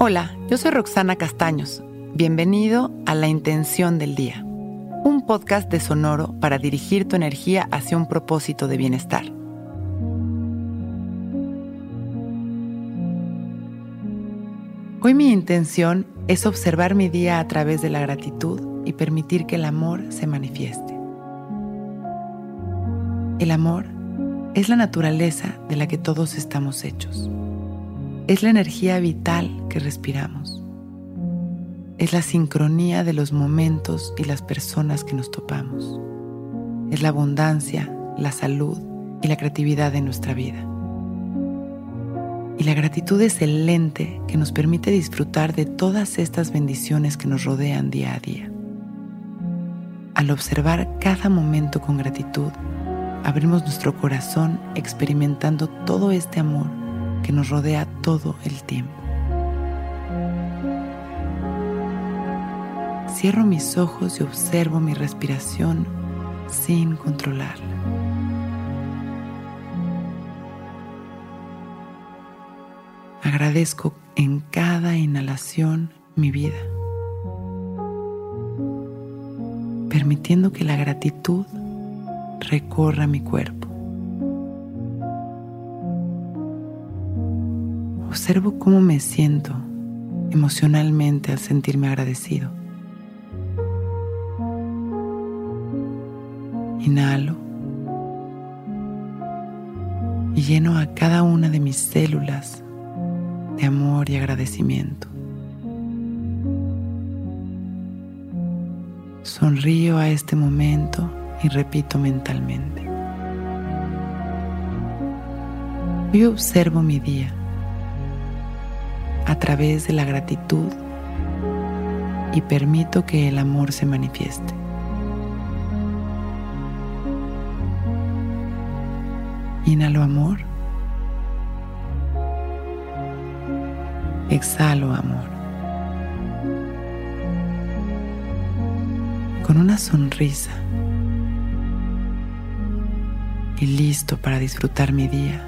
Hola, yo soy Roxana Castaños. Bienvenido a La Intención del Día, un podcast de Sonoro para dirigir tu energía hacia un propósito de bienestar. Hoy mi intención es observar mi día a través de la gratitud y permitir que el amor se manifieste. El amor es la naturaleza de la que todos estamos hechos. Es la energía vital que respiramos. Es la sincronía de los momentos y las personas que nos topamos. Es la abundancia, la salud y la creatividad de nuestra vida. Y la gratitud es el lente que nos permite disfrutar de todas estas bendiciones que nos rodean día a día. Al observar cada momento con gratitud, abrimos nuestro corazón experimentando todo este amor que nos rodea todo el tiempo. Cierro mis ojos y observo mi respiración sin controlarla. Agradezco en cada inhalación mi vida, permitiendo que la gratitud recorra mi cuerpo. Observo cómo me siento emocionalmente al sentirme agradecido. Inhalo y lleno a cada una de mis células de amor y agradecimiento. Sonrío a este momento y repito mentalmente. Hoy observo mi día a través de la gratitud y permito que el amor se manifieste. Inhalo amor. Exhalo amor. Con una sonrisa y listo para disfrutar mi día,